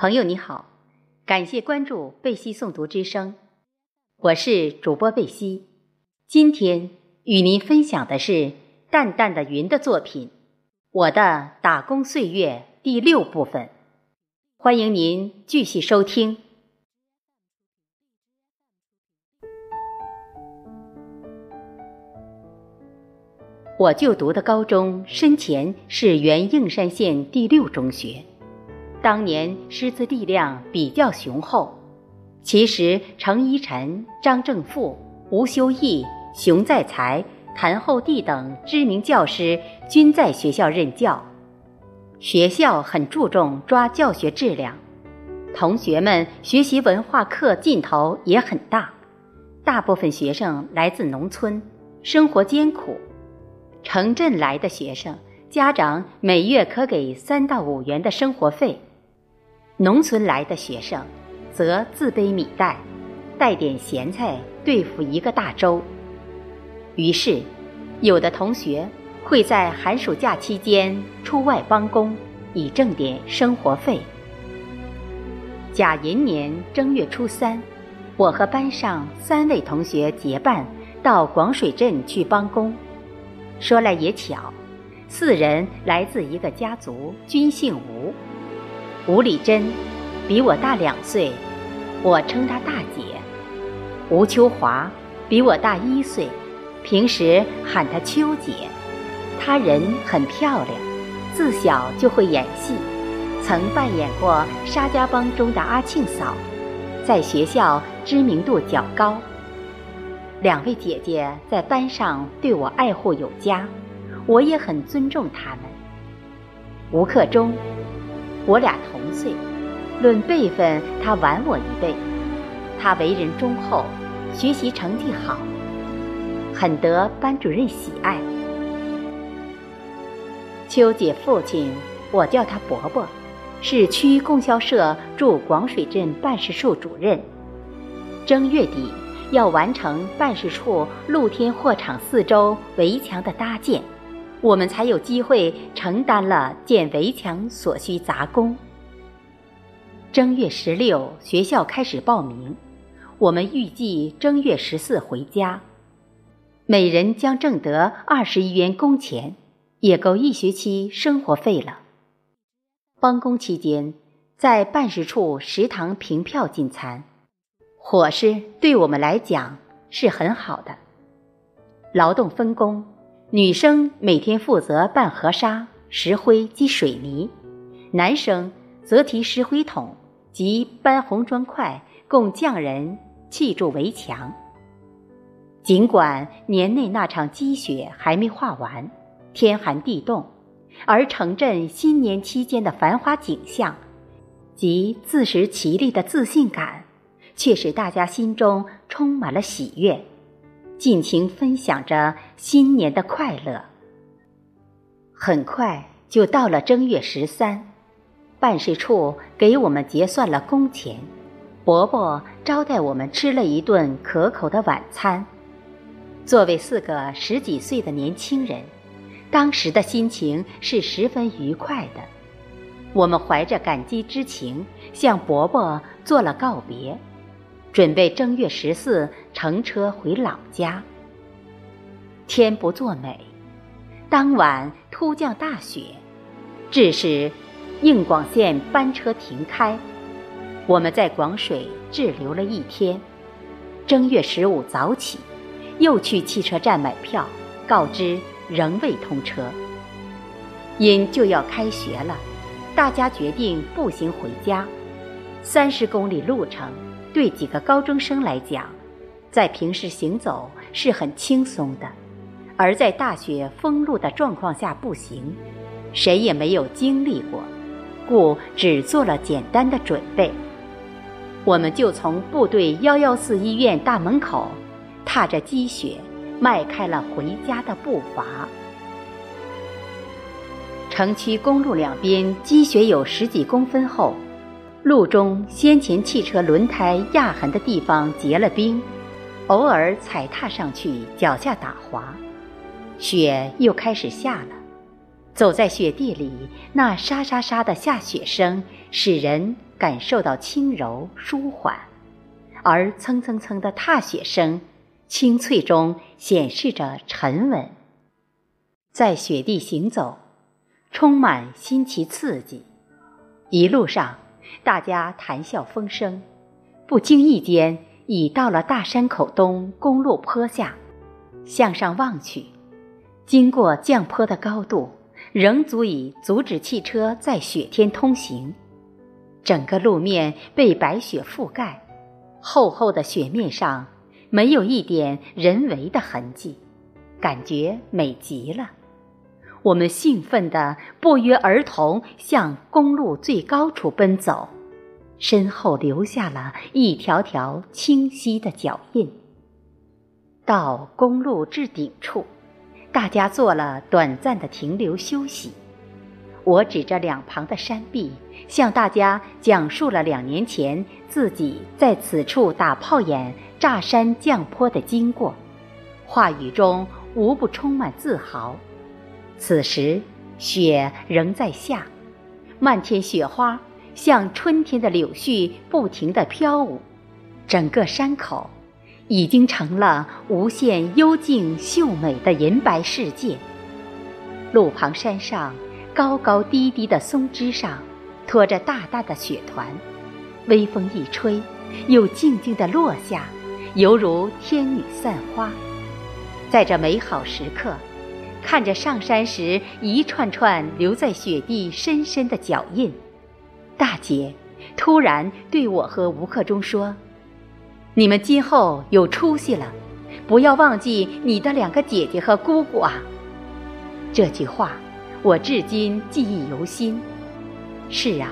朋友你好，感谢关注贝西诵读之声，我是主播贝西。今天与您分享的是淡淡的云的作品《我的打工岁月》第六部分，欢迎您继续收听。我就读的高中生前是原应山县第六中学。当年师资力量比较雄厚，其实程一晨、张正富、吴修义、熊在才、谭厚地等知名教师均在学校任教。学校很注重抓教学质量，同学们学习文化课劲头也很大。大部分学生来自农村，生活艰苦，城镇来的学生家长每月可给三到五元的生活费。农村来的学生，则自备米袋，带点咸菜对付一个大周。于是，有的同学会在寒暑假期间出外帮工，以挣点生活费。甲寅年正月初三，我和班上三位同学结伴到广水镇去帮工。说来也巧，四人来自一个家族，均姓吴。吴丽珍比我大两岁，我称她大姐。吴秋华比我大一岁，平时喊她秋姐。她人很漂亮，自小就会演戏，曾扮演过沙家浜中的阿庆嫂，在学校知名度较高。两位姐姐在班上对我爱护有加，我也很尊重她们。吴克忠。我俩同岁，论辈分，他晚我一辈。他为人忠厚，学习成绩好，很得班主任喜爱。秋姐父亲，我叫他伯伯，是区供销社驻广水镇办事处主任。正月底要完成办事处露天货场四周围墙的搭建。我们才有机会承担了建围墙所需杂工。正月十六，学校开始报名，我们预计正月十四回家，每人将挣得二十一元工钱，也够一学期生活费了。帮工期间，在办事处食堂凭票进餐，伙食对我们来讲是很好的。劳动分工。女生每天负责拌河沙、石灰及水泥，男生则提石灰桶及搬红砖块，供匠人砌筑围墙。尽管年内那场积雪还没化完，天寒地冻，而城镇新年期间的繁华景象及自食其力的自信感，却使大家心中充满了喜悦。尽情分享着新年的快乐。很快就到了正月十三，办事处给我们结算了工钱，伯伯招待我们吃了一顿可口的晚餐。作为四个十几岁的年轻人，当时的心情是十分愉快的。我们怀着感激之情向伯伯做了告别。准备正月十四乘车回老家。天不作美，当晚突降大雪，致使应广线班车停开。我们在广水滞留了一天。正月十五早起，又去汽车站买票，告知仍未通车。因就要开学了，大家决定步行回家，三十公里路程。对几个高中生来讲，在平时行走是很轻松的，而在大雪封路的状况下步行，谁也没有经历过，故只做了简单的准备。我们就从部队幺幺四医院大门口，踏着积雪，迈开了回家的步伐。城区公路两边积雪有十几公分厚。路中先前汽车轮胎压痕的地方结了冰，偶尔踩踏上去，脚下打滑。雪又开始下了，走在雪地里，那沙沙沙的下雪声使人感受到轻柔舒缓，而蹭蹭蹭的踏雪声，清脆中显示着沉稳。在雪地行走，充满新奇刺激。一路上，大家谈笑风生，不经意间已到了大山口东公路坡下。向上望去，经过降坡的高度，仍足以阻止汽车在雪天通行。整个路面被白雪覆盖，厚厚的雪面上没有一点人为的痕迹，感觉美极了。我们兴奋地不约而同向公路最高处奔走，身后留下了一条条清晰的脚印。到公路至顶处，大家做了短暂的停留休息。我指着两旁的山壁，向大家讲述了两年前自己在此处打炮眼炸山降坡的经过，话语中无不充满自豪。此时，雪仍在下，漫天雪花像春天的柳絮，不停地飘舞。整个山口已经成了无限幽静秀美的银白世界。路旁山上高高低低的松枝上，拖着大大的雪团，微风一吹，又静静地落下，犹如天女散花。在这美好时刻。看着上山时一串串留在雪地深深的脚印，大姐突然对我和吴克忠说：“你们今后有出息了，不要忘记你的两个姐姐和姑姑啊。”这句话我至今记忆犹新。是啊，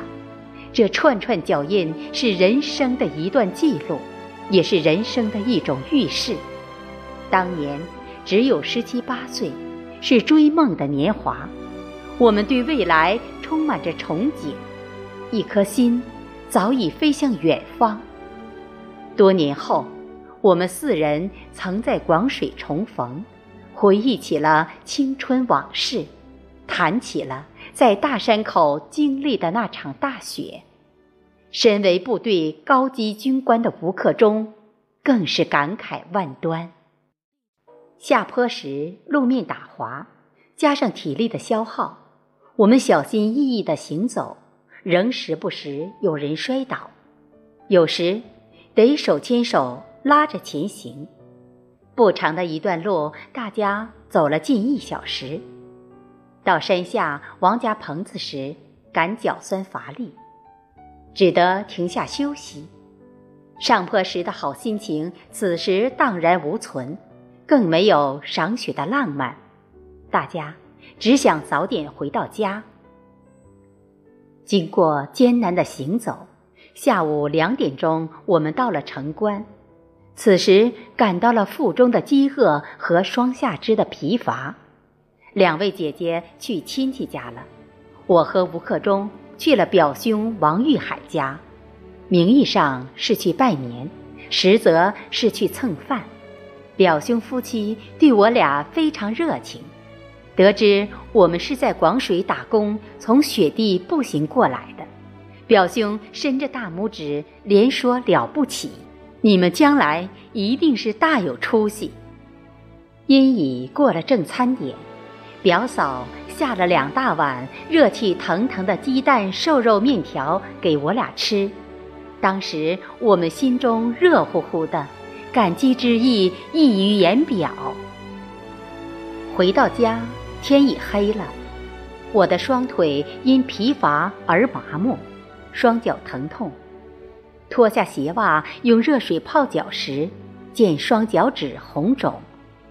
这串串脚印是人生的一段记录，也是人生的一种预示。当年只有十七八岁。是追梦的年华，我们对未来充满着憧憬，一颗心早已飞向远方。多年后，我们四人曾在广水重逢，回忆起了青春往事，谈起了在大山口经历的那场大雪。身为部队高级军官的吴克忠，更是感慨万端。下坡时路面打滑，加上体力的消耗，我们小心翼翼地行走，仍时不时有人摔倒，有时得手牵手拉着前行。不长的一段路，大家走了近一小时。到山下王家棚子时，感脚酸乏力，只得停下休息。上坡时的好心情，此时荡然无存。更没有赏雪的浪漫，大家只想早点回到家。经过艰难的行走，下午两点钟，我们到了城关。此时感到了腹中的饥饿和双下肢的疲乏。两位姐姐去亲戚家了，我和吴克忠去了表兄王玉海家，名义上是去拜年，实则是去蹭饭。表兄夫妻对我俩非常热情，得知我们是在广水打工，从雪地步行过来的，表兄伸着大拇指，连说了不起，你们将来一定是大有出息。因已过了正餐点，表嫂下了两大碗热气腾腾的鸡蛋瘦肉面条给我俩吃，当时我们心中热乎乎的。感激之意溢于言表。回到家，天已黑了，我的双腿因疲乏而麻木，双脚疼痛。脱下鞋袜，用热水泡脚时，见双脚趾红肿，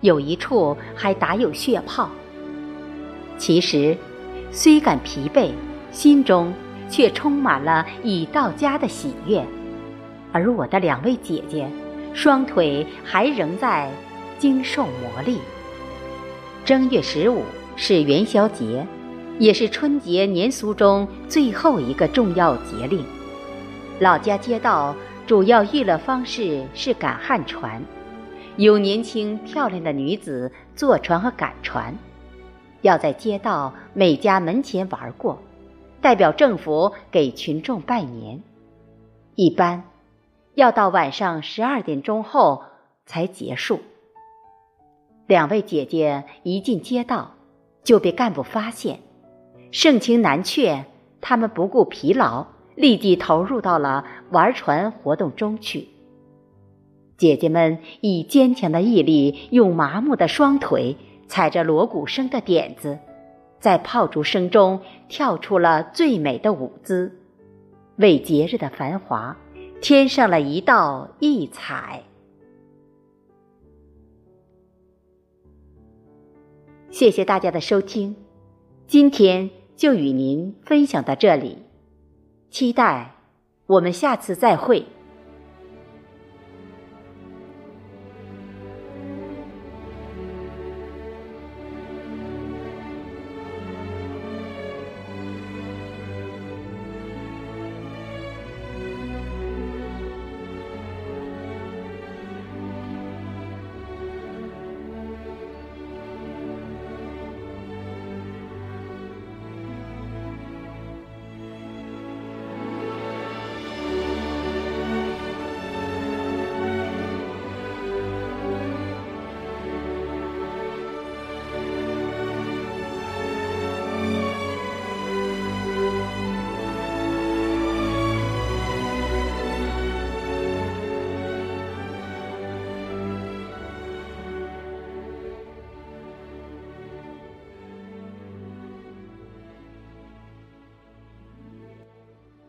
有一处还打有血泡。其实，虽感疲惫，心中却充满了已到家的喜悦。而我的两位姐姐。双腿还仍在经受磨砺。正月十五是元宵节，也是春节年俗中最后一个重要节令。老家街道主要娱乐方式是赶旱船，有年轻漂亮的女子坐船和赶船，要在街道每家门前玩过，代表政府给群众拜年。一般要到晚上十二点钟后才结束。两位姐姐一进街道，就被干部发现，盛情难却，他们不顾疲劳，立即投入到了玩船活动中去。姐姐们以坚强的毅力，用麻木的双腿，踩着锣鼓声的点子，在炮竹声中跳出了最美的舞姿，为节日的繁华添上了一道异彩。谢谢大家的收听，今天就与您分享到这里，期待我们下次再会。